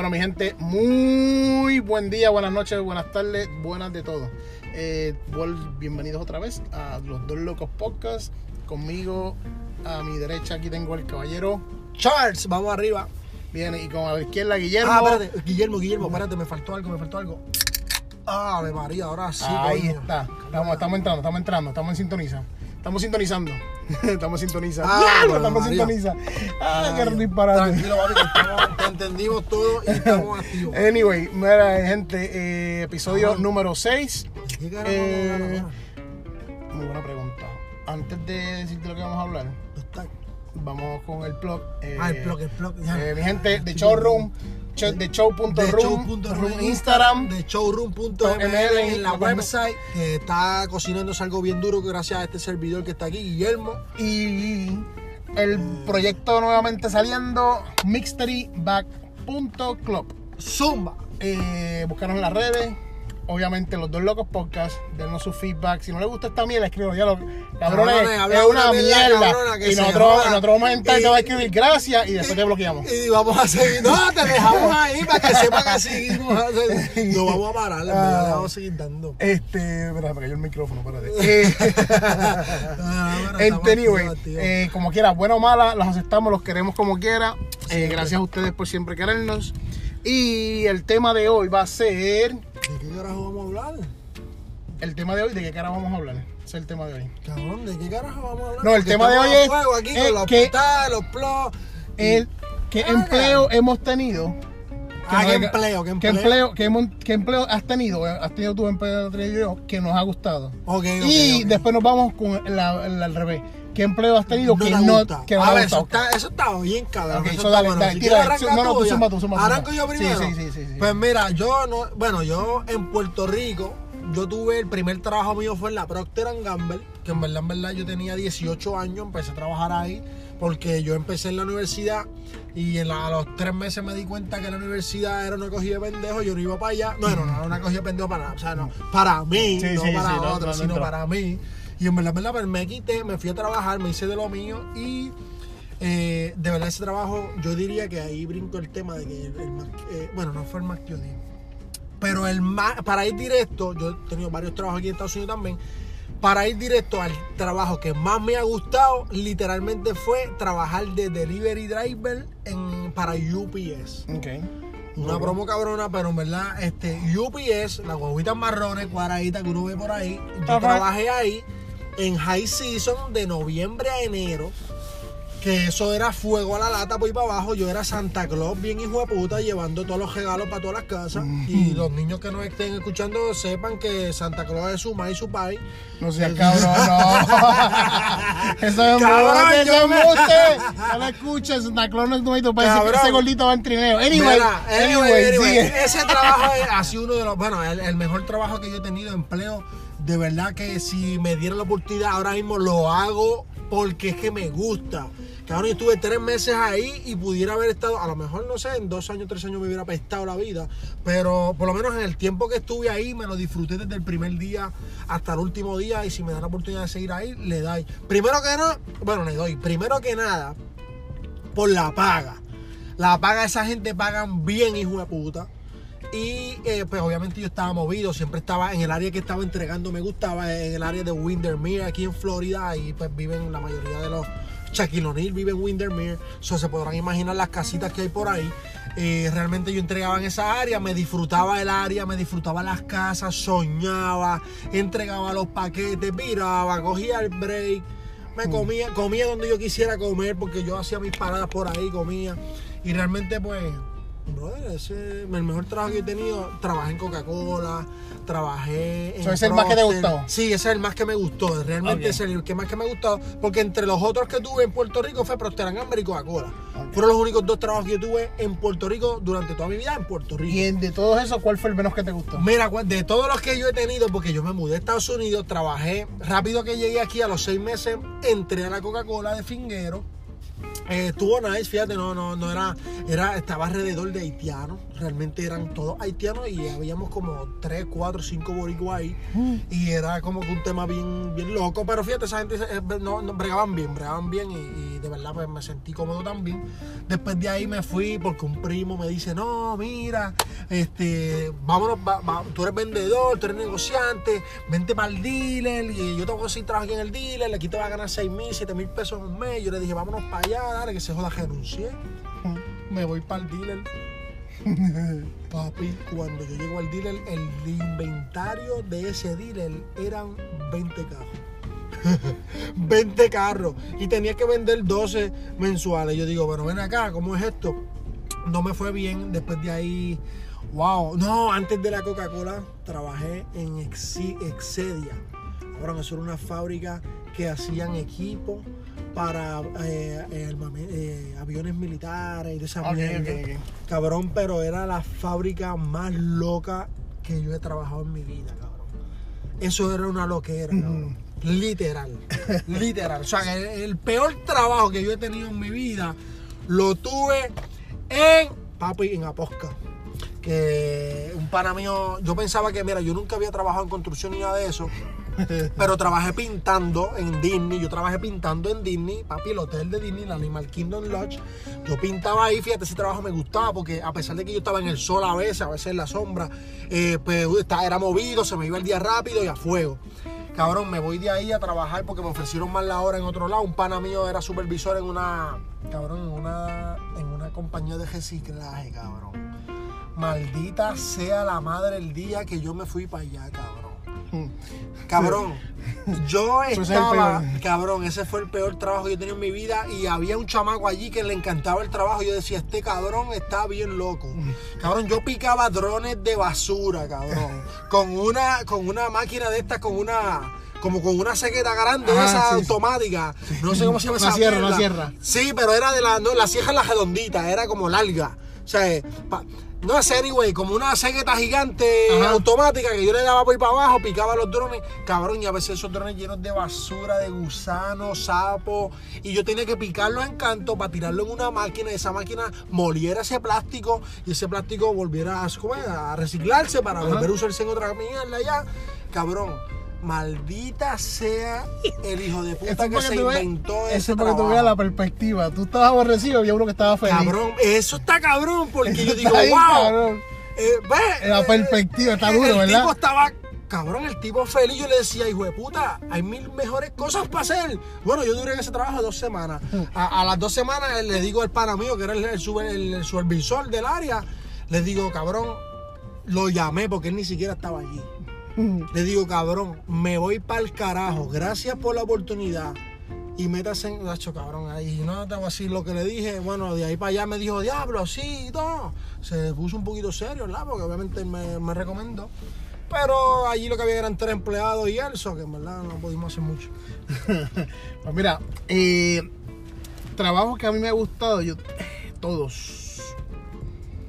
Bueno, mi gente, muy buen día, buenas noches, buenas tardes, buenas de todo. Eh, bienvenidos otra vez a los Dos Locos Podcast. Conmigo, a mi derecha, aquí tengo el caballero. Charles, vamos arriba. Viene y con a la izquierda, Guillermo. Ah, espérate, Guillermo, Guillermo, espérate, me faltó algo, me faltó algo. Ave María, ahora sí. Ahí coño. está. Estamos, estamos entrando, estamos entrando, estamos en sintoniza. Estamos sintonizando. estamos sintonizando. Ah, bueno, estamos María. sintonizando. Ah, qué disparate. Tranquilo, papi, que estamos, te entendimos todo y estamos activos. Anyway, mira, gente, eh, episodio Ajá. número 6. ¿De qué carajo Eh? Muy buena pregunta. Antes de decirte lo que vamos a hablar, vamos con el blog. eh, Ah, el blog, el blog. ya. eh, mi gente, de showroom, show- de show.room, en Instagram. de showroom.ml ML en la website que está cocinándose algo bien duro gracias a este servidor que está aquí, Guillermo. Y el proyecto nuevamente saliendo, mixteryback.club. Zumba. Eh, buscaron en las redes. Obviamente, los dos locos podcast, denos su feedback. Si no les gusta esta mierda, escribo ya lo cabrones, es una mierda, y nosotros, nosotros vamos a entrar y te Y- va a escribir gracias y después te bloqueamos. Y vamos a seguir. No, te dejamos ahí para que sepa que seguimos. No vamos a parar, verdad, le vamos a seguir dando. Este, espera, me cayó el micrófono, espérate. Eh, Ah, Este, anyway, eh, como quiera, bueno o mala, los aceptamos, los queremos como quiera. Eh, gracias a ustedes por siempre querernos. Y el tema de hoy va a ser. ¿De qué carajo vamos a hablar? El tema de hoy, ¿de qué cara vamos a hablar? Ese es el tema de hoy. Cabrón, ¿de qué carajo vamos a hablar? No, el Porque tema de hoy es- fuego aquí es con los que- hospitales, los plos. El, ¿Qué Hagan. empleo hemos tenido? Ah, nos ¿qué empleo? ¿Qué ¿Qué empleo? qué, empleo has tenido? eh, ¿Has tenido tu empleo que nos ha gustado? Ok, ok, y después nos vamos con la, la- al revés. ¿Qué empleo has tenido no que te no, gusta. que no a ver, eso está, eso está bien, cabrón. Ok, eso eso está dale, bueno. dale, Si tira, no, no, tú zumba, tú tú Arranco yo primero. sí, sí, sí, sí. Pues mira, yo no, bueno, yo en Puerto Rico, yo tuve el primer trabajo mío fue en la Procter Gamble, que en verdad, en verdad yo tenía 18 años, empecé a trabajar ahí, porque yo empecé en la universidad y en la- a los tres meses me di cuenta que la universidad era una cogida de pendejo, yo no iba para allá. No, no, no, era una cogida de pendejo para nada, o sea, no, para mí, Sí, no sí, para sí, otros, no, sino no. para mí. Y en verdad, en verdad, me quité, me fui a trabajar, me hice de lo mío y eh, de verdad ese trabajo, yo diría que ahí brinco el tema de que el, el más- eh, bueno, no fue el más que yo di. Pero el más, para ir directo, yo he tenido varios trabajos aquí en Estados Unidos también. Para ir directo al trabajo que más me ha gustado, literalmente fue trabajar de delivery driver en, para UPS. Ok. Una promo cabrona, pero en verdad, este, UPS, las guaguitas marrones, cuadraditas que uno ve por ahí, yo trabajé ahí en high season de noviembre a enero. Que eso era fuego a la lata por ahí para abajo. Yo era Santa Claus, bien hijo de puta, llevando todos los regalos para todas las casas. Y los niños que nos estén escuchando sepan que Santa Claus es su ma y su pai. No seas cabrón, no. Eso es Cabrón, eso yo me-. No lo escuches, Santa Claus no es nuestro país. Cabrón. Ese gordito va en trineo. Anyway, Mira, anyway, anyway, sigue. ese trabajo es así uno de los, bueno, el, el mejor trabajo que yo he tenido, empleo, de verdad que si me dieran la oportunidad ahora mismo lo hago porque es que me gusta. Cabrón, yo estuve tres meses ahí y pudiera haber estado, a lo mejor no sé, en dos años, tres años me hubiera apestado la vida, pero por lo menos en el tiempo que estuve ahí me lo disfruté desde el primer día hasta el último día y si me dan la oportunidad de seguir ahí, le doy. Primero que nada, bueno, le doy, primero que nada, por la paga. La paga, esa gente pagan bien, hijo de puta. Y eh, pues obviamente yo estaba movido, siempre estaba en el área que estaba entregando, me gustaba, en el área de Windermere, aquí en Florida, y pues viven la mayoría de los Shaquille O'Neal vive en Windermere, so, se podrán imaginar las casitas que hay por ahí. Eh, realmente yo entregaba en esa área, me disfrutaba el área, me disfrutaba las casas, soñaba, entregaba los paquetes, viraba, cogía el break, me comía, comía donde yo quisiera comer porque yo hacía mis paradas por ahí, comía. Y realmente pues, brother, ese es el mejor trabajo que he tenido. Trabajé en Coca-Cola, trabajé en... So, ¿ese es el más que te gustó? Sí, ese es el más que me gustó. Realmente Ok. ese es el que más que me gustó. Porque entre los otros que tuve en Puerto Rico fue Procter Gamble y Coca-Cola. Fueron los únicos dos trabajos que yo tuve en Puerto Rico durante toda mi vida en Puerto Rico. Y en- de todos esos, ¿cuál fue el menos que te gustó? Mira, de todos los que yo he tenido, porque yo me mudé a Estados Unidos, trabajé rápido que llegué aquí a los seis meses, entré a la Coca-Cola de Finguero. Eh, estuvo nice, fíjate, no, no, no era, era, estaba alrededor de haitianos, realmente eran todos haitianos y habíamos como 3, 4, 5 boricuas ahí y era como que un tema bien, bien loco, pero fíjate, esa gente eh, no, no, bregaban bien, bregaban bien y, y de verdad pues me sentí cómodo también. Después de ahí me fui porque un primo me dice, no, mira, este, vámonos, va- va- tú eres vendedor, tú eres negociante, vente para el dealer y yo te voy a conseguir trabajo aquí en el dealer, aquí te vas a ganar 6 mil, 7 mil pesos en un mes. Yo le dije, vámonos para allá, que se joda, renuncié. Me voy para el dealer. Papi, cuando yo llego al dealer, el inventario de ese dealer eran 20 carros. 20 carros. Y tenía que vender 12 mensuales. Yo digo, bueno, ven acá, ¿cómo es esto? No me fue bien. Después de ahí, wow. No, antes de la Coca-Cola trabajé en Excedia. Ahora eso era una fábrica que hacían equipo para eh, eh, eh, aviones militares y de esa Ok, mierda. ok, ok. Cabrón, pero era la fábrica más loca que yo he trabajado en mi vida, cabrón. Eso era una loquera, cabrón. Literal. Literal. O sea, el, el peor trabajo que yo he tenido en mi vida lo tuve en, papi, en Aposca. Que un pana mío, yo pensaba que, mira, yo nunca había trabajado en construcción ni nada de eso. Pero trabajé pintando en Disney. Yo trabajé pintando en Disney, papi, el hotel de Disney, el Animal Kingdom Lodge. Yo pintaba ahí, fíjate, ese trabajo me gustaba porque a pesar de que yo estaba en el sol a veces, a veces en la sombra, eh, pues era movido, se me iba el día rápido y a fuego. Cabrón, me voy de ahí a trabajar porque me ofrecieron más la hora en otro lado. Un pana mío era supervisor en una, cabrón, en una, en una compañía de reciclaje, cabrón. Maldita sea la madre el día que yo me fui para allá, cabrón. Cabrón, yo es estaba, cabrón, ese fue el peor trabajo que yo he tenido en mi vida y había un chamaco allí que le encantaba el trabajo. Yo decía, este cabrón está bien loco. Cabrón, yo picaba drones de basura, cabrón, con una, con una máquina de estas, con una, como con una cegueta grande, Ajá, esa sí, sí. automática. No sé cómo se llama Una esa sierra, mierda. sierra. Sí, pero era de la, no, la sierra la redondita, era como larga. O sea, eh, pa- no es anyway, como una cegueta gigante Ajá. automática que yo le daba por ahí para abajo, picaba los drones. Cabrón, y a veces esos drones llenos de basura, de gusanos, sapos. Y yo tenía que picarlo en canto para tirarlo en una máquina y esa máquina moliera ese plástico y ese plástico volviera a, ¿cómo es? a reciclarse para Ajá. volver a usarse en otra mierda ya. Cabrón. Maldita sea el hijo de puta Eso que se tú inventó Eso ese es porque tú trabajo. veas la perspectiva. Tú estabas aborrecido y había uno que estaba feliz. Cabrón, eso está cabrón, porque yo Eso digo, ahí, wow. Eh, ve, La eh, perspectiva está el duro, ¿verdad? tipo estaba, cabrón, el tipo feliz. Yo le decía, hijo de puta, hay mil mejores cosas para hacer. Bueno, yo duré en ese trabajo dos semanas. A, a las dos semanas le digo al pana mío, que era el, el el- el supervisor del área, le digo, cabrón, lo llamé porque él ni siquiera estaba allí. Le digo, cabrón, me voy para el carajo. Gracias por la oportunidad. Y métase en. Nacho, cabrón, ahí no te voy a decir lo que le dije. Bueno, de ahí para allá me dijo, diablo, sí, y todo. Se puso un poquito serio, ¿verdad? Porque obviamente me, me recomendó. Pero allí lo que había eran tres empleados y él, so que en verdad no pudimos hacer mucho. Pues mira, eh, trabajos que a mí me ha gustado, yo, todos.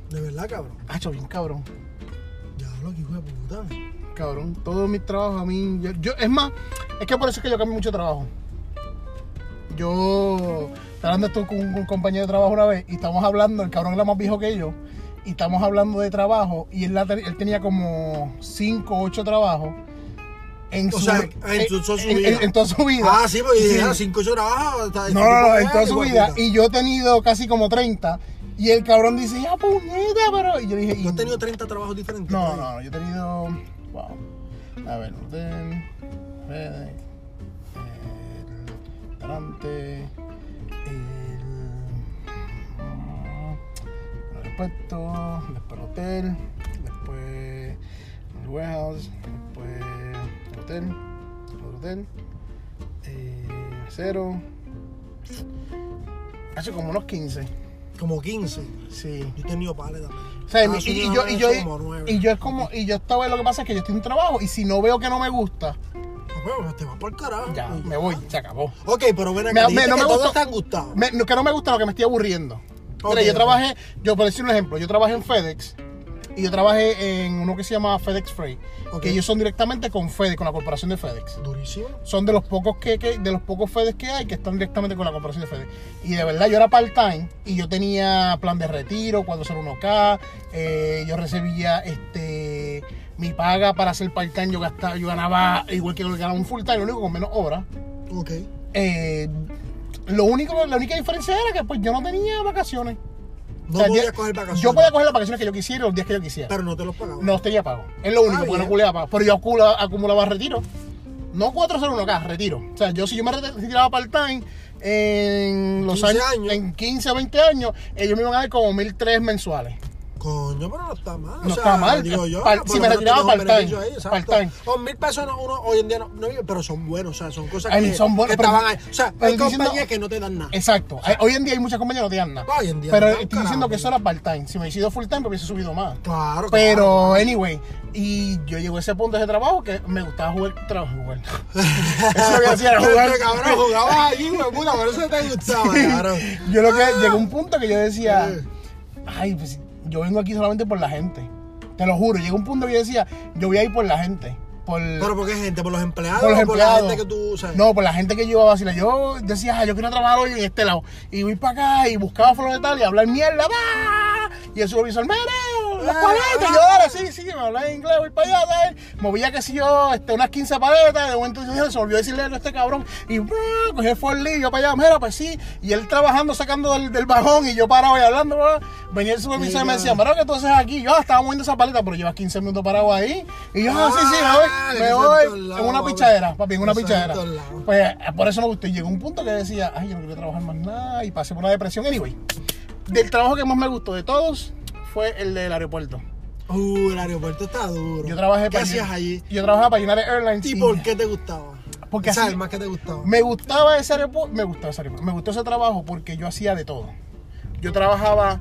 De verdad, cabrón. Ha hecho bien cabrón. Diablo, que hijo de puta. Cabrón, todos mis trabajos a mí. Yo, yo- es más, es que por eso es que yo cambio mucho trabajo. Yo estaba hablando esto con un, un compañero de trabajo una vez y estamos hablando, el cabrón era más viejo que yo, y estamos hablando de trabajo y él, la él tenía como 5 o 8 trabajos. En O su, sea, en su- toda su en- vida. en- en toda su vida. Ah, sí, porque dije, Sí. ah, cinco ocho trabajos. está- No, no, no, en toda su vida. puta. Y yo he tenido casi como 30. Y el cabrón dice, ya puñeta, pero. Y yo dije, ¿Tú has tenido 30 trabajos diferentes? No, no, no, yo he tenido. Wow. A ver, orden. FedEx, El Tarante. El. mm, El aeropuerto. Después el hotel. Después el warehouse. Después el hotel. Otro hotel. Eh, cero. Hace como unos 15. Como 15. Sí. Yo he tenido también. O sea, y, y Unidos yo, y, yo, hecho como nueve. y yo es como, y yo estaba, lo que pasa es que yo estoy en un trabajo y si no veo que no me gusta, No, pero te vas por carajo. ya, me voy, se acabó. Ok, pero ven Me- acá, me- dijiste no que me gustó. te han gustado. Me- no, que no me gusta lo que me estoy aburriendo. Mira, Ok, yo trabajé, yo por decir un ejemplo, yo trabajé en FedEx y yo trabajé en uno que se llama FedEx Freight, que ellos son directamente con FedEx, con la corporación de FedEx. Durísimo. Son de los pocos que, que- de los pocos FedEx que hay que están directamente con la corporación de FedEx. Y de verdad yo era part-time y yo tenía plan de retiro, 401k, eh, yo recibía este mi paga para hacer part-time, yo gastaba, yo ganaba igual que lo que ganaba un full-time, lo único con menos horas. Ok. Eh, lo único, la única diferencia era que pues yo no tenía vacaciones. No O sea, yo, coger vacaciones. Yo podía coger las vacaciones que yo quisiera y los días que yo quisiera. Pero no te los pagaban. no tenía pago. Es lo único, Ah, porque no pago. Pero yo acumula- acumulaba retiro. No 401k, retiro. O sea, yo si yo me retiraba part-time en los 15 años, años. en 15 o 20 años, ellos me iban a dar como 1003 mensuales. Coño, pero no está mal. No o sea, está mal. Digo yo, Par- si me retiraba part-time, part-time. Con mil pesos no- uno hoy en día no, no pero son buenos, o sea, son cosas Ay, que, son buenos, que pero- estaban ahí. O sea, hay estoy diciendo- compañías que no te dan nada. Exacto. Hoy en día hay muchas compañías que no te dan nada. Hoy en día Pero no estoy diciendo que eso era part-time. Si me hubiese sido full-time, me hubiese subido más. Claro, Pero, claro. anyway, y yo llego a ese punto de ese trabajo que me gustaba jugar. Trabajo, jugar. Eso lo que hacía era jugar. Este cabrón jugaba allí, güey, puta, por eso te gustaba, cabrón. Yo lo que llegó un punto que yo decía, ay, pues yo vengo aquí solamente por la gente. Te lo juro, llegó un punto que yo decía, yo voy a ir por la gente. Por, Pero ¿por qué gente? ¿Por los empleados por los por la empleados. gente que tú, sabes? No, por la gente que yo iba a vacilar. Yo decía, ah, yo quiero trabajar hoy en este lado. Y voy para acá y buscaba flores de tal y hablar mierda. ¡bah! Y el supervisor, mira, las Ah, paletas. Y yo, dale, sí, sí, me hablaba en inglés, voy para allá. Movía, que si yo, este, unas 15 paletas. De momento se me olvidó decirle a este cabrón. Y ¡bah! cogí el forlí, yo para allá, mira, pues sí. Y él trabajando, sacando del, del bajón y yo parado y hablando. ¿verdad? Venía el supervisor y me decía, mira, ¿qué tú haces aquí? Yo ah, estaba moviendo esa paleta, pero llevas 15 minutos parado ahí. Y yo, ah, sí, sí, Ah, me que voy, son me voy en una pichadera, papi, en una en pichadera. Pues por eso me gustó. Y llegó un punto que decía, ay, yo no quiero trabajar más nada. Y pasé por una depresión. Anyway, del trabajo que más me gustó de todos fue el del aeropuerto. Uh, el aeropuerto está duro. Yo trabajé ¿Qué para hacías allí? Yo trabajaba para United Airlines. ¿Y por qué te gustaba? Porque ¿Sabes así- más que te gustaba? Me gustaba ese aeropuerto. Me gustaba ese aeropuerto. Me gustó ese trabajo porque yo hacía de todo. Yo trabajaba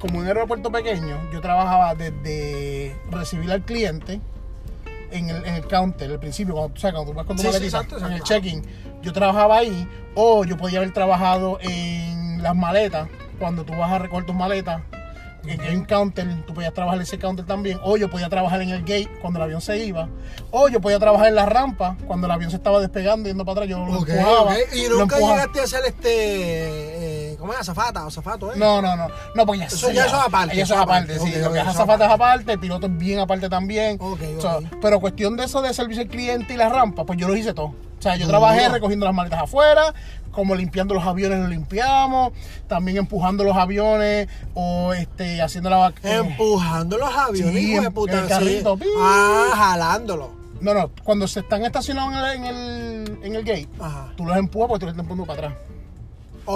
como en un aeropuerto pequeño. Yo trabajaba desde recibir al cliente en el, en el counter, al principio, cuando, tú sabes, cuando tú vas con tu Sí, sí, maletita, exacto, en el check-in. Yo trabajaba ahí. O yo podía haber trabajado en las maletas. Cuando tú vas a recoger tus maletas. En hay un counter, tú podías trabajar en ese counter también. O yo podía trabajar en el gate cuando el avión se iba. O yo podía trabajar en la rampa cuando el avión se estaba despegando yendo para atrás. Yo lo Ok, empujaba. ¿Y nunca llegaste a hacer este. Eh, ¿Cómo es? Azafata o azafato, ¿eh? No, no, no. No, porque ya Eso ya eso es aparte, Eso eso es aparte, aparte. sí. Lo que es eso azafata es aparte, el piloto es bien aparte también. Ok, O sea, ok. pero cuestión de eso de servicio al cliente y la rampa, pues yo lo hice todo. O sea, yo trabajé recogiendo las maletas afuera, como limpiando los aviones los limpiamos, también empujando los aviones o este haciendo la vac- eh, Empujando los aviones, Sí, hijo de puta. el carrito. Ah, jalándolo. No, no, cuando se están estacionados en el, en el, en el gate, Ajá. tú los empujas porque tú los estás empujando para atrás.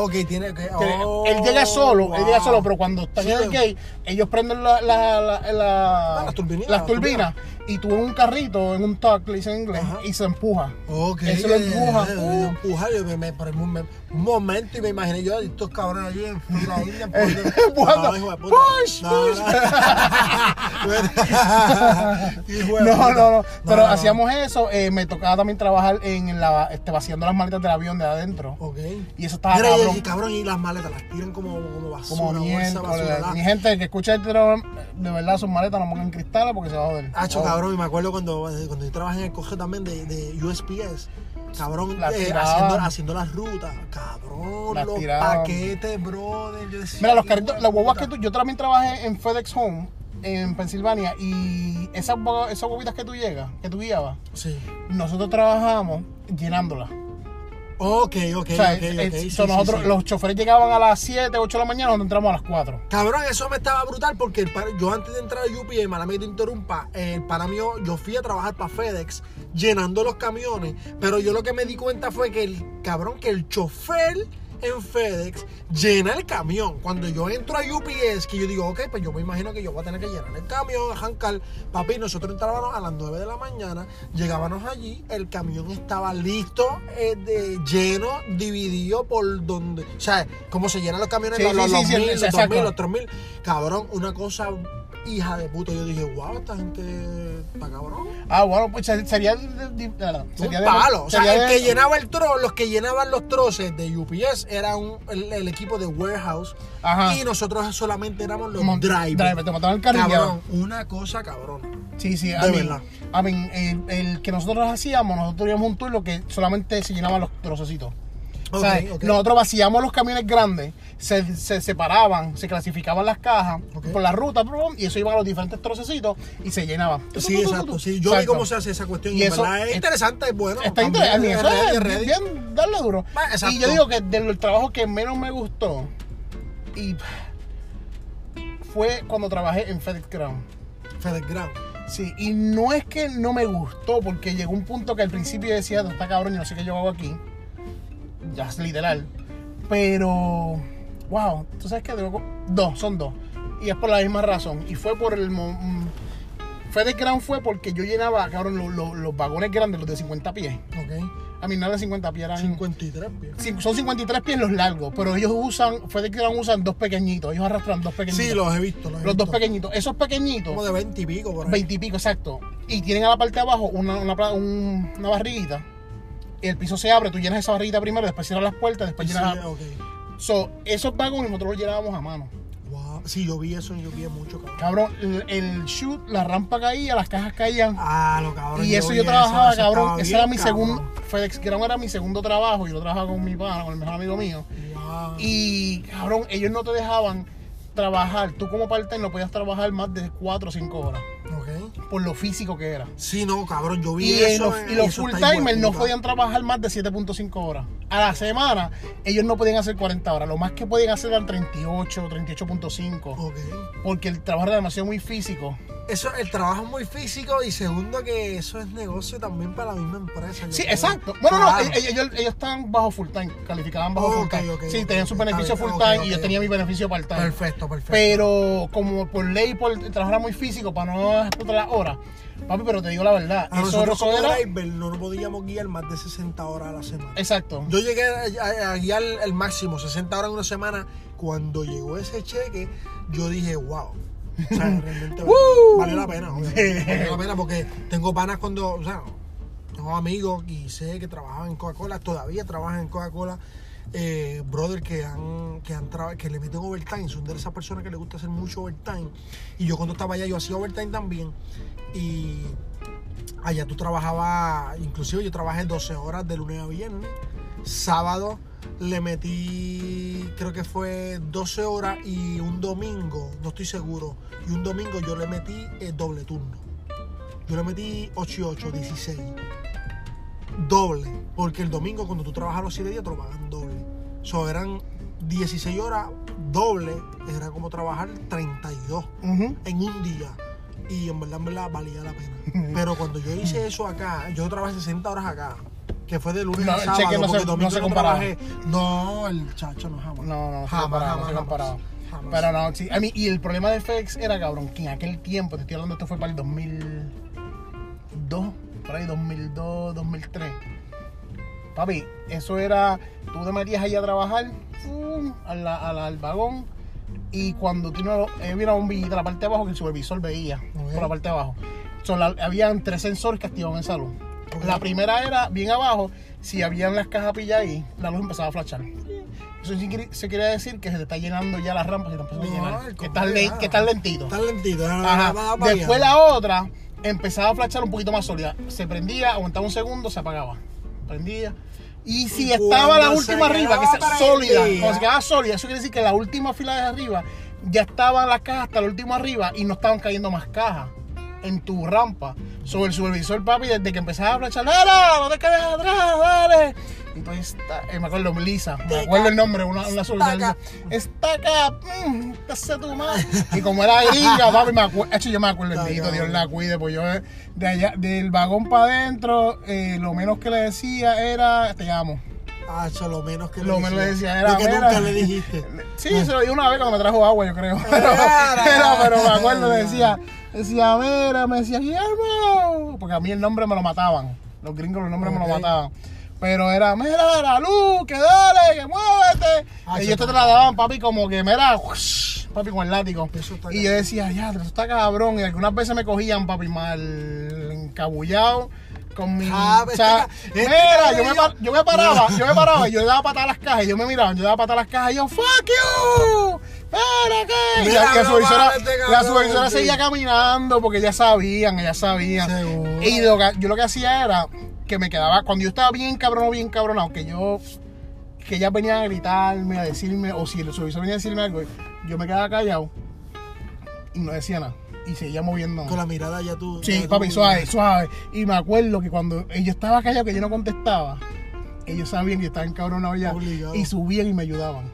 Ok, tiene que. Oh, él llega solo, él llega solo, pero cuando están Sí, en el gate, ellos prenden la, la, la, la- Ah, las turbinas, las turbinas, y tú en un carrito, en un tuck, le dicen en inglés, Ajá. y se empuja. Ok. Eso lo empuja. eh, eh, empuja, yo me, me, un, me- un momento y me imaginé yo estos cabrones allí en fila ahí Empujando. No. Push, No, push. no. No, no, no, pero hacíamos eso, eh, me tocaba también trabajar en la, este, vaciando las maletas del avión de adentro. Ok. Y eso estaba cabrón. y cabrón, y las maletas las tiran como, como basura, Como bolsa, basura. Mi gente que escucha este de verdad sus maletas no pongan cristales porque se va a joder. Hacho, Oh. cabrón, y me acuerdo cuando, cuando yo trabajé en el coge también de, de USPS. Cabrón, eh, haciendo, haciendo las rutas. Cabrón, Las los tiraban. paquetes, brother. Yo decía, Mira, los carritos, las guaguas que tú, yo también trabajé en FedEx Home en Pensilvania y esas, esas guaguitas que tú llegas, que tú guiabas, Sí. nosotros trabajamos llenándolas. Ok, ok, O sea, ok, es- ok. sí, so sí, nosotros, sí. los choferes llegaban a las 7, 8 de la mañana, nosotros entramos a las 4. Cabrón, eso me estaba brutal porque el pa- yo antes de entrar a UPA, mala mía te interrumpa, el para mí, yo fui a trabajar para FedEx llenando los camiones, pero yo lo que me di cuenta fue que el cabrón, que el chofer en FedEx llena el camión. Cuando yo entro a UPS, que yo digo, ok, pues yo me imagino que yo voy a tener que llenar el camión, arrancar. Papi, nosotros entrábamos a las 9 de la mañana, llegábamos allí, el camión estaba listo, eh, de, lleno, dividido por donde. O sea, cómo se llenan los camiones, Sí, los, sí, los, sí, los mil, los exacto. 2000, los 3000. Cabrón, una cosa hija de puta. Yo dije, wow, esta gente está cabrón. Ah, bueno, pues se- sería. de- sería un de- palo. O sea, sería el de- que llenaba el tro, los que llenaban los troces de UPS era un, el, el equipo de warehouse. Ajá. Y nosotros solamente éramos los drivers. driver, te montaban el carrillo. Cabrón, una cosa cabrón. Sí, sí, a mí, a mí, el, el que nosotros hacíamos, nosotros teníamos un turno que solamente se llenaban los trocecitos. O sea. Nosotros vaciamos los camiones grandes, se, se separaban, se clasificaban las cajas por la ruta, y eso iba a los diferentes trocecitos y se llenaba. Sí, exacto. Sí, yo vi Exacto. cómo se hace esa cuestión. Y, eso es es- interesante, es bueno. Está interesante. es Eso es es bien, darle duro. Exacto. Y yo digo que del trabajo que menos me gustó y fue cuando trabajé en FedEx Ground. FedEx Ground. Sí, y no es que no me gustó, porque llegó un punto que al principio yo decía, "No, está cabrón y no sé qué yo hago aquí. Literal. Pero, wow, tú sabes que tengo dos, son dos. Y es por la misma razón. Y fue por el. mm, FedEx Ground fue porque yo llenaba, cabrón, lo- lo- los vagones grandes, los de 50 pies. Ok. A mí no eran 50 pies, eran. 53 pies. Son 53 pies los largos, pero ellos usan, FedEx Ground usan dos pequeñitos. Ellos arrastran dos pequeñitos. Sí, los he visto. Los, he los dos pequeñitos. Esos pequeñitos. Como de 20 y pico por ahí. Veintipico, exacto. Y tienen a la parte de abajo una, una, una barriguita. El piso se abre, tú llenas esa barriguita primero, después cierras las puertas, después Sí, llenas. ok. So, esos vagones nosotros los llenábamos a mano. Wow. Sí, yo vi eso, yo vi mucho, cabrón. Cabrón, el, el shoot, la rampa caía, las cajas caían. Ah, lo cabrón. y eso yo trabajaba, eso cabrón. Ese era mi segundo. FedEx Ground era mi segundo trabajo. Yo lo trabajaba con mi pana, con el mejor amigo mío. Wow. Y, cabrón, ellos no te dejaban trabajar. Tú como part-time no podías trabajar más de 4 o 5 horas. Por lo físico que era. Sí, no, cabrón, yo vi Y, eso. los, y los full timers no podían trabajar más de 7.5 horas. A la semana, ellos no podían hacer 40 horas. Lo más que podían hacer eran 38, 38.5. Ok. Porque el trabajo era demasiado muy físico. Eso, el trabajo es muy físico y segundo que eso es negocio también para la misma empresa. Sí, creo. exacto. Bueno, Claro. no, ellos, ellos, estaban bajo full time, calificaban bajo full time. sí, tenían beneficios bien, full time y yo tenía mi beneficio part time. Perfecto, perfecto. Pero como por ley, por el trabajo era muy físico, para no explotar las horas. Papi, pero te digo la verdad. a eso, nosotros como era. driver no podíamos guiar más de 60 horas a la semana. Exacto. Yo llegué a, a- a guiar el máximo, 60 horas en una semana. Cuando llegó ese cheque, yo dije, wow. O sea, realmente valió la pena. Valió la pena porque tengo panas cuando, o sea, tengo amigos y sé que trabajan en Coca-Cola, todavía trabajan en Coca-Cola. Eh, brother que han que han que le meten overtime, son de esas personas que les gusta hacer mucho overtime. Y yo cuando estaba allá yo hacía overtime también. Y allá tú trabajabas, inclusive yo trabajé 12 horas de lunes a viernes. Sábado le metí, creo que fue 12 horas y un domingo, no estoy seguro. Y un domingo yo le metí el doble turno. Yo le metí 8 y 8, 16. Doble. Porque el domingo cuando tú trabajas los 7 días te lo pagan doble. So, eran 16 horas doble. Era como trabajar 32 Ujú. en un día. Y en verdad, en verdad, valía la pena. Pero cuando yo hice eso acá, yo trabajé 60 horas acá. Que fue de lunes No, a sábado. cheque no porque se- domingo no se comparaba. trabajé. No, el chacho no jamás. No, no, Jamás, comparaba, no jamás, se jamás. comparaba. Jamás. Pero no, sí. A mí, y el problema de FedEx era, cabrón, que en aquel tiempo, te estoy hablando, esto fue para el 2002, por ahí 2002, 2003. Papi, eso era, tú te metías ahí a trabajar, a la- a la- al vagón, y cuando tú eh, había una bombillita la parte de abajo que el supervisor veía, Ok. por la parte de abajo. So, la- habían tres sensores que activaban el salón. La primera era bien abajo, si habían las cajas pilladas ahí, la luz empezaba a flashar. Eso sí quiere- se quiere decir que se te está llenando ya las rampas, se te empezó a llenar. Que estás, le- que estás lentito. Está lentito. Ajá. va- va Después la otra empezaba a flashar un poquito más sólida. Se prendía, aguantaba un segundo, se apagaba. Prendía. Y si estaba la última arriba, que es sólida, cuando se quedaba sólida, eso quiere decir que la última fila de arriba ya estaban las cajas hasta la última arriba y no estaban cayendo más cajas en tu rampa. Sobre el supervisor, papi, desde que empezaba a flashar, ¡Lara! ¡No te quedes atrás! ¡Dale! Y pues, está- eh, me acuerdo, Lisa, me acuerdo el nombre, una, una. Está acá, mmm, tu madre. Y como era gringa, papi, me acuerdo, hecho, yo me acuerdo, el dedito. Dios la cuide, pues yo eh, de allá, del vagón para adentro, eh, lo menos que le decía era, te amo. Ah, eso lo menos que Lo menos le decía era, Lo que nunca le dijiste. Sí, se lo di una vez cuando me trajo agua, yo creo. Pero, pero, pero me acuerdo, le decía, decía, mira, me decía, Guillermo. Porque a mí el nombre me lo mataban. Los gringos los nombres me lo mataban. Pero era, mira, la luz, que dale, que muévete. Ah, y ellos te papi. trataban, papi, como que, mira, whoosh, papi, con el látigo. Y yo decía, ya, eso está cabrón. Y algunas veces me cogían, papi, mal encabullado. Con mi. Ah, o sea, este mira, yo me, yo me paraba, yo me paraba, yo le daba patada a las cajas, y yo me miraba, yo le daba patada a las cajas, y yo, fuck you, mira qué. Y Mira, la, y la no supervisora, este la supervisora seguía caminando porque ya sabían, ya sabían. Seguro. Y lo que- yo lo que hacía era que me quedaba, cuando yo estaba bien cabrón, bien cabronado, que yo, que ellas venían a gritarme, a decirme, o si el supervisor venía a decirme algo, yo me quedaba callado y no decía nada. Y seguía moviendo. Con la mirada ya tú. Sí, ya papi, tú- suave, suave. Y me acuerdo que cuando yo estaba callado, que yo no contestaba, ellos sabían que yo estaba encabronado ya. Obligado. Y subían y me ayudaban.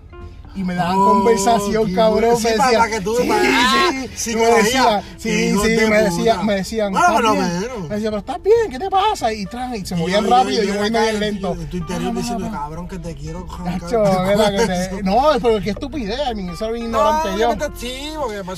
Y me daban Oh, conversación, cabrón. Sí, me decían, para que tú- sí, sí, sí, me decían, sí, sí, de me decían, me decían, Bueno, ¿estás por lo bien? menos. Me decían, pero estás bien, ¿qué te pasa? Y, tran, y se movían yo- rápido, yo- yo, yo acá bien en- lento. En tu interior diciendo, cabrón, que te quiero Cacho, el mira, que cuello". te- No, pero qué estupidez, I mean, eso era ignorante No, yo.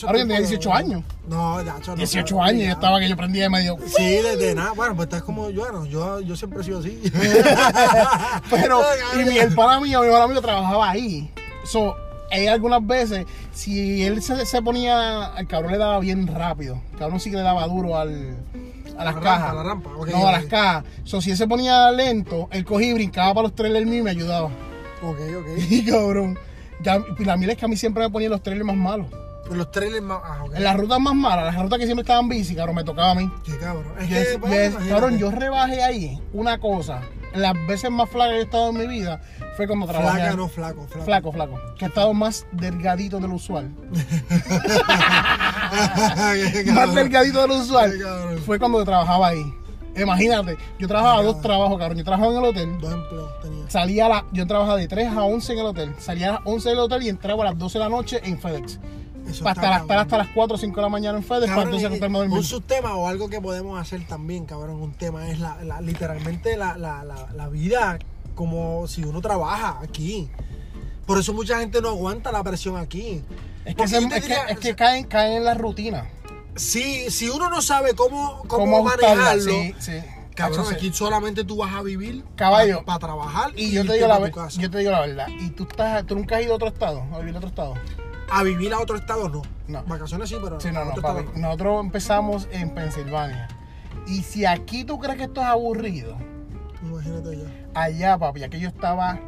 Ahora no- 18 años. No, ya, no, 18 no, años ya. estaba que yo prendía de medio. Sí, desde nada. Bueno, pues estás como yo, bueno, yo, yo siempre he sido así. Pero, y mi, pana mío, mi hermano mío trabajaba ahí. So, hay algunas veces, si él se, se ponía, al cabrón le daba bien rápido. El cabrón sí que le daba duro al, a las La cajas. rampa, a la rampa, ok, no, a las cajas. So, si él se ponía lento, él cogía y brincaba para los trailers míos y me ayudaba. Ok, ok. Y cabrón. Ya, la mira es que a mí siempre me ponían los trailers más malos. Pues los trailers más. Ah, ok. En las rutas más malas, las rutas que siempre estaban bici, cabrón, me tocaba a mí. Qué cabrón. Es que, pues, cabrón, yo rebajé ahí una cosa. Las veces más flacas que he estado en mi vida fue cuando trabajé. Flaca, no flaco, flaco. Flaco, flaco. Que he estado más delgadito de lo usual. Más delgadito de lo usual. Fue cuando trabajaba ahí. Imagínate, yo trabajaba dos trabajos, cabrón. Yo trabajaba en el hotel. Dos empleos tenía. Salía a la, yo trabajaba de 3 a 11 en el hotel. Salía a las 11 del hotel y entraba a las 12 de la noche en FedEx. Eso Para estar, hasta las 4 o 5 de la mañana en FedEx para entonces dormir. un subtema o algo que podemos hacer también, cabrón, un tema es la, la- literalmente la, la, la, la vida como si uno trabaja aquí. Por eso mucha gente no aguanta la presión aquí. Es que, Porque se- yo te es que, diría- es que caen, caen en la rutina. si, si uno no sabe cómo, cómo, manejarlo, Sí, sí. cabrón, sí. aquí solamente tú vas a vivir Caballo. para trabajar Y yo te digo la yo te digo la verdad. ¿Y tú estás, tú nunca has ido a otro estado? ¿A vivir a otro estado? A vivir a otro estado no. No. Vacaciones sí, pero Sí, no, papi. no. Nosotros empezamos en Pensilvania. Y si aquí tú crees que esto es aburrido, Imagínate ya. allá, papi, aquello estaba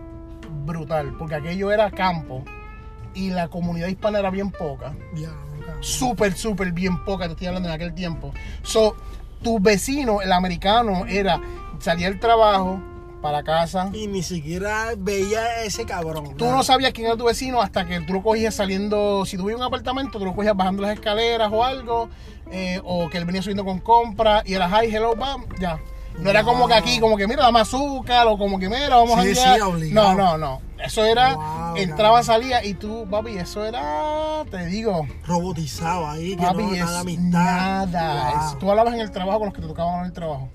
brutal. Porque aquello era campo. Y la comunidad hispana era bien poca. Ya, cabrón. Súper, súper bien poca, te estoy hablando en aquel tiempo. So, tu vecino, el americano, era salía del trabajo para casa. Y ni siquiera veía a ese cabrón. Tú no sabías quién era tu vecino hasta que tú lo cogías saliendo, si en un apartamento, tú lo cogías bajando las escaleras o algo, eh, o que él venía subiendo con compras y era hi, hello, bam, ya. No era como que aquí, como que mira, dame azúcar, o como que mira, vamos Sí, a sí. No, no, no. Eso era, Wow, entraba, cabrón. salía y tú, papi, eso era, te digo, robotizado ahí, que papi, no nada amistad. nada. Wow. Tú hablabas en el trabajo con los que te tocaban en el trabajo.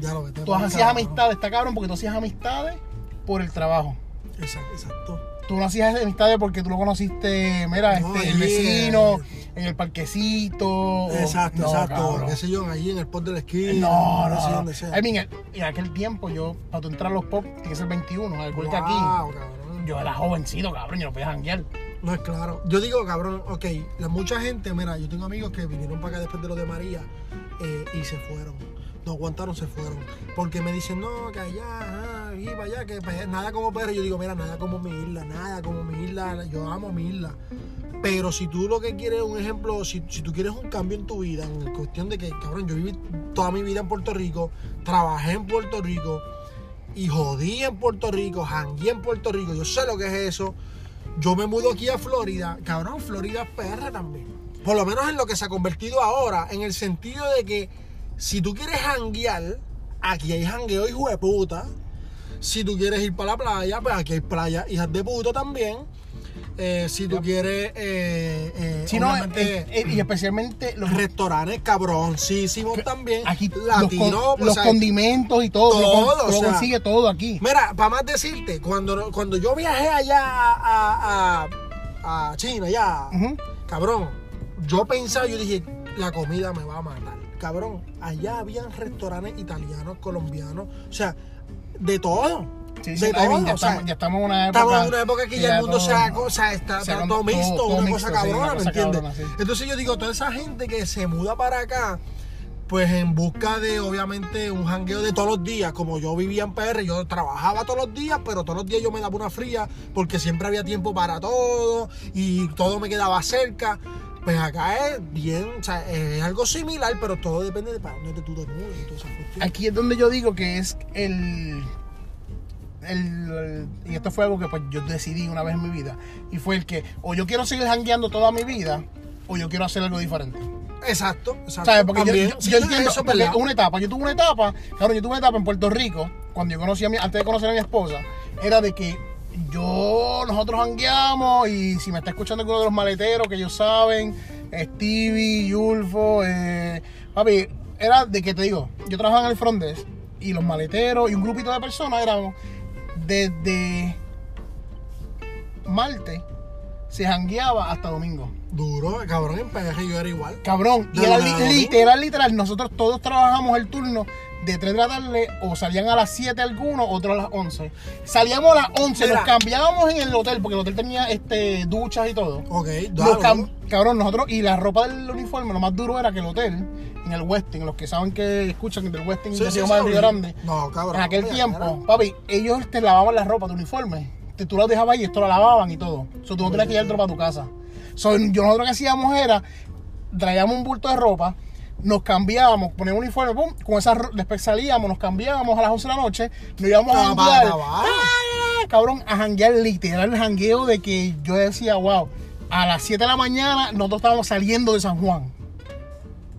Ya lo vete Tú pa'l hacías amistades, está cabrón, porque tú hacías amistades por el trabajo. Exacto, exacto. Tú no hacías amistades porque tú lo conociste, mira, No, este, el vecino, eh. en el parquecito. o- Exacto, No, exacto. Qué sé yo, allí en el pot de la esquina. No, sé no, no. dónde sea. I mean, en aquel tiempo yo, para tú entrar a los pop, tienes que ser 21, al igual que aquí. Cabrón. Yo era jovencito, cabrón, yo no podía janguear. No es claro. Yo digo, cabrón, ok, la mucha gente, mira, yo tengo amigos que vinieron para acá después de lo de María eh, y se fueron. No aguantaron, se fueron. Porque me dicen, no, que allá, y para allá, que nada como PR. Yo digo, mira, nada como mi isla, nada como mi isla. Yo amo mi isla. Pero si tú lo que quieres, un ejemplo, si, si tú quieres un cambio en tu vida, en cuestión de que, cabrón, yo viví toda mi vida en Puerto Rico, trabajé en Puerto Rico y jodí en Puerto Rico, jangué en Puerto Rico, yo sé lo que es eso. Yo me mudo aquí a Florida, cabrón, Florida es PR también. Por lo menos en lo que se ha convertido ahora, en el sentido de que si tú quieres janguear, aquí hay jangueo hijo de puta. Si tú quieres ir para la playa, pues aquí hay playa hijas de puta también. Eh, si tú quieres, eh, eh, Si no, eh, y especialmente los, restaurantes cabroncísimos también. aquí latinos, los, con- o los sea, condimentos y todo, tú lo con- todo, lo o sea, consigue todo aquí. Mira, para más decirte, cuando, cuando yo viajé allá a, a, a China, ya, cabrón, yo pensaba, yo dije, la comida me va a matar. Cabrón, allá habían restaurantes italianos, colombianos, o sea, de todo. Sí, sí, de todo, ya, o sea, estamos, ya estamos en una época. Estamos en una época que ya el mundo todo- se ha, o sea, está, se está ha- todo mixto, todo una mixto, cosa sí, una cabrona, ¿me cosa entiendes? sí. Entonces yo digo, toda esa gente que se muda para acá, pues en busca de, obviamente, un jangueo de todos los días, como yo vivía en PR, yo trabajaba todos los días, pero todos los días yo me daba una fría, porque siempre había tiempo para todo, y todo me quedaba cerca. Pues acá es bien, o sea, es algo similar, pero todo depende de para dónde tú te mueves. Aquí es donde yo digo que es el, el- Y esto fue algo que pues yo decidí una vez en mi vida. Y fue el que o yo quiero seguir jangueando toda mi vida o yo quiero hacer algo diferente. Exacto, exacto. ¿Sabes? Porque yo, También, yo- sí, yo entiendo, eso es porque una etapa, yo tuve una etapa, claro, yo tuve una etapa en Puerto Rico, cuando yo conocí a mi, antes de conocer a mi esposa, era de que yo, nosotros jangueamos y si me está escuchando alguno de los maleteros que ellos saben, Stevie, Yulfo, eh, papi, era de que te digo, yo trabajaba en el front desk y los maleteros y un grupito de personas éramos desde martes se jangueaba hasta domingo. Duro, cabrón, en PG yo era igual. Cabrón, y era li- literal, literal, nosotros todos trabajamos el turno de 3 de la tarde o salían a las 7 algunos, otros a las 11. Salíamos a las 11, Mira. nos cambiábamos en el hotel, porque el hotel tenía este duchas y todo. Ok, cam- cabrón, nosotros, y la ropa del uniforme, lo más duro era que el hotel, en el Westin, los que saben que escuchan del Westin Sí, de sí, sí, Río. Grande, No, cabrón. en aquel tiempo, papi, ellos te lavaban la ropa de uniforme. Te- Tú la dejabas ahí y esto la lavaban y todo. So, tú no tenías que llevártelo para tu casa. So, yo nosotros lo que hacíamos era, traíamos un bulto de ropa, nos cambiábamos, poníamos un uniforme, pum, con esa después salíamos, nos cambiábamos a las 11 de la noche, nos íbamos a Ah, janguear. ¡Ah! Cabrón, a janguear, literal, el jangueo de que yo decía, wow, a las 7 de la mañana nosotros estábamos saliendo de San Juan.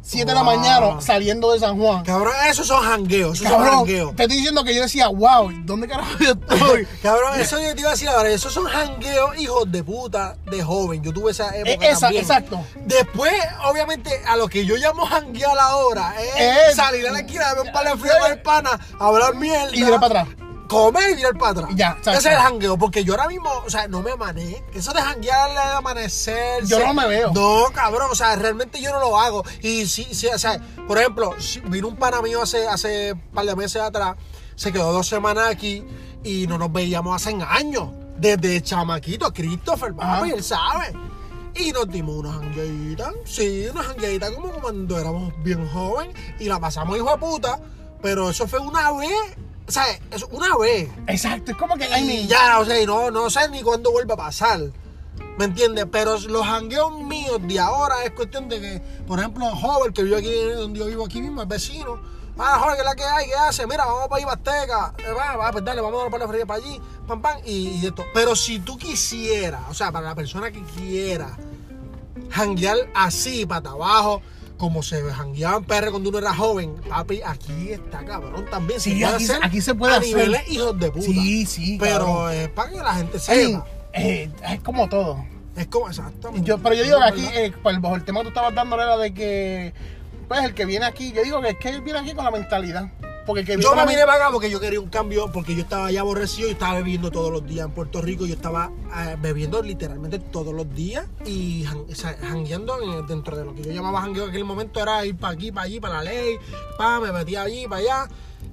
7 de la Wow. mañana saliendo de San Juan. Cabrón, esos son jangueos, esos son Cabrón, jangueos. te estoy diciendo que yo decía, wow, ¿dónde carajo yo estoy? Cabrón, eso yo te iba a decir ahora, esos son jangueos hijos de puta de joven. Yo tuve esa época Eh, esa- también. exacto. Después, obviamente, a lo que yo llamo janguear ahora es Eh, salir a la esquina, ver un par de frío con el pana, hablar mierda. Y virar para atrás. Comer y virar para atrás. Ya. Ese es el jangueo, porque yo ahora mismo, o sea, no me amané. Eso de janguear, amanecer. Yo no me veo. No, cabrón, o sea, realmente yo no lo hago. Y sí, sí, o sea, por ejemplo, vino un pana mío hace, hace un par de meses atrás, se quedó dos semanas aquí y no nos veíamos hace años. Desde chamaquito, Christopher, papi, él sabe. Y nos dimos una jangueita, sí, una jangueita como cuando éramos bien joven y la pasamos hijo de puta, pero eso fue una vez, o sea, eso una vez. Exacto, es como que, Y mi- ya, o sea, y no, no sé ni cuándo vuelve a pasar. ¿Me entiendes? Pero los jangueos míos de ahora es cuestión de que, por ejemplo, Joven, que vive aquí, donde yo vivo aquí mismo, es vecino. Ah, Joven, ¿qué es la que hay? ¿Qué hace? Mira, vamos para Ibasteca. Eh, va, va, pues dale, vamos a dar para la feria para allí. Pam, pam, y, y esto. Pero si tú quisieras, o sea, para la persona que quiera janguear así, para abajo, como se jangueaba en PR cuando uno era joven, papi, aquí está cabrón también. Sí, puede aquí se- hacer aquí se puede a hacer. niveles hijos de puta. Sí, sí, Pero es para que la gente sepa. eh, es como todo. Es como exactamente. Yo, pero yo digo que aquí, eh, pues, bajo el tema que tú estabas dando era de que, pues, el que viene aquí, yo digo que es que él viene aquí con la mentalidad. Porque Yo me vine para acá porque yo quería un cambio, porque yo estaba ya aborrecido y estaba bebiendo todos los días en Puerto Rico. Yo estaba eh, bebiendo literalmente todos los días y o sea, jangueando en- dentro de lo que yo llamaba jangueo en aquel momento era ir para aquí, para allí, para la ley, pa, me metía allí, para allá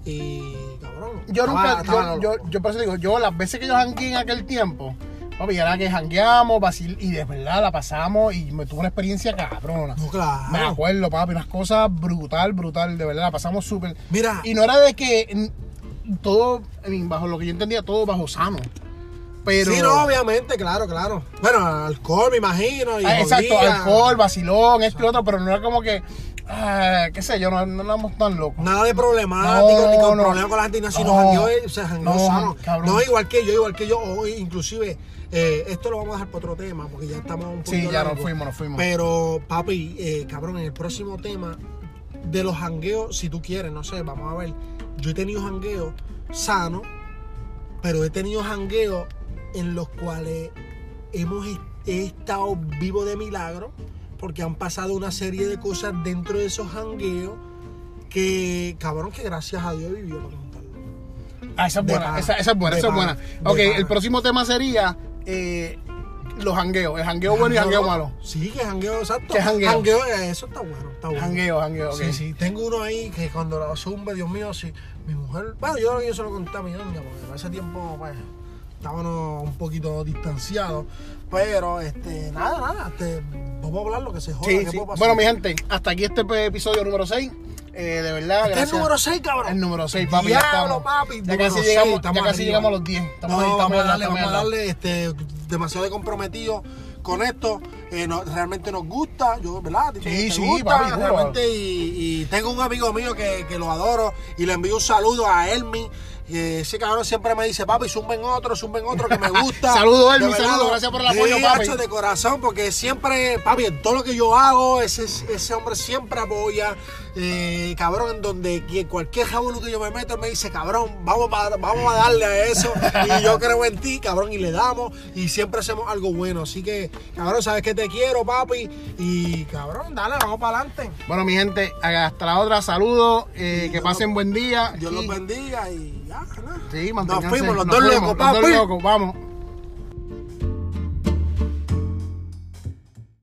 y cabrón. Yo estaba- nunca, estaba yo, yo, yo por eso digo, yo las veces que yo jangué en aquel tiempo, papi, era que jangueamos, y de verdad la pasamos y me tuve una experiencia cabrona. No, claro. Me acuerdo, papi, unas cosas brutal, brutal, de verdad, la pasamos súper. Mira. Y no era de que todo, bajo lo que yo entendía, todo bajo sano. Pero. Sí, no, obviamente, claro, claro. Bueno, alcohol, me imagino. Y Ah, exacto, jodía. alcohol, vacilón, esto y otro, pero no era como que, ah, qué sé yo, no, no éramos tan locos. Nada de problemático, No, ni con no. problemas con la gente, sino No. jangueo, eh, o sea, jangueo No, sano. cabrón. No, igual que yo, igual que yo, hoy, inclusive, eh, esto lo vamos a dejar para otro tema, porque ya estamos un poquito Sí, ya largo. nos fuimos, nos fuimos. Pero, papi, eh, cabrón, en el próximo tema de los jangueos, si tú quieres, no sé, vamos a ver. Yo he tenido jangueos sanos, pero he tenido jangueos en los cuales hemos he estado vivo de milagro, porque han pasado una serie de cosas dentro de esos jangueos que, cabrón, que gracias a Dios he vivido para contarlo. Ah, esa es buena, pana, esa, esa es buena, esa es buena. Ok, el próximo tema sería eh, los jangueos. El jangueo bueno y jangueo malo. Sí, que jangueo, exacto. ¿Qué jangueo? eh, eso está bueno, está bueno. Jangueo, jangueo, ok. Sí, sí, tengo uno ahí que cuando lo zumbe, Dios mío, sí. Mi mujer, bueno, yo yo se lo conté a mi doña, porque en ese tiempo, pues, estábamos un poquito distanciados. Pero, este, nada, nada, este, vamos a hablar lo que se joda. Sí, ¿qué sí. Bueno, mi gente, hasta aquí este episodio número 6. Eh, de verdad, Este es gracias. el número 6, cabrón. El número 6, papi. ya Diablo, estamos. papi. Ya casi seis, llegamos, ya estamos casi arriba. llegamos a los 10. Estamos No, ahí, estamos vamos a darle, vamos a darle este, demasiado comprometido con esto. Eh, no- realmente nos gusta, yo, ¿verdad? Sí, ¿Te sí, gusta? papi, realmente. Y, y tengo un amigo mío que, que lo adoro y le envío un saludo a Elmi. Que ese cabrón siempre me dice, papi, zumben otro, zumben otro que me gusta. Saludo, Elmi, saludo, gracias por el apoyo, sí, papi. de corazón, porque siempre, papi, en todo lo que yo hago, ese, ese hombre siempre apoya. Eh, cabrón, en donde cualquier jabón que yo me meto, me dice, cabrón, vamos, pa- vamos a darle a eso. y yo creo en ti, cabrón, y le damos. Y siempre hacemos algo bueno. Así que, cabrón, sabes que te quiero, papi. Y, cabrón, dale, vamos para adelante. Bueno, mi gente, hasta la otra. Saludos. eh, que pasen buen día. Dios y- los bendiga y ya, nada. Sí, Nos fuimos, los Nos dos fuimos, locos, los dos locos, vamos.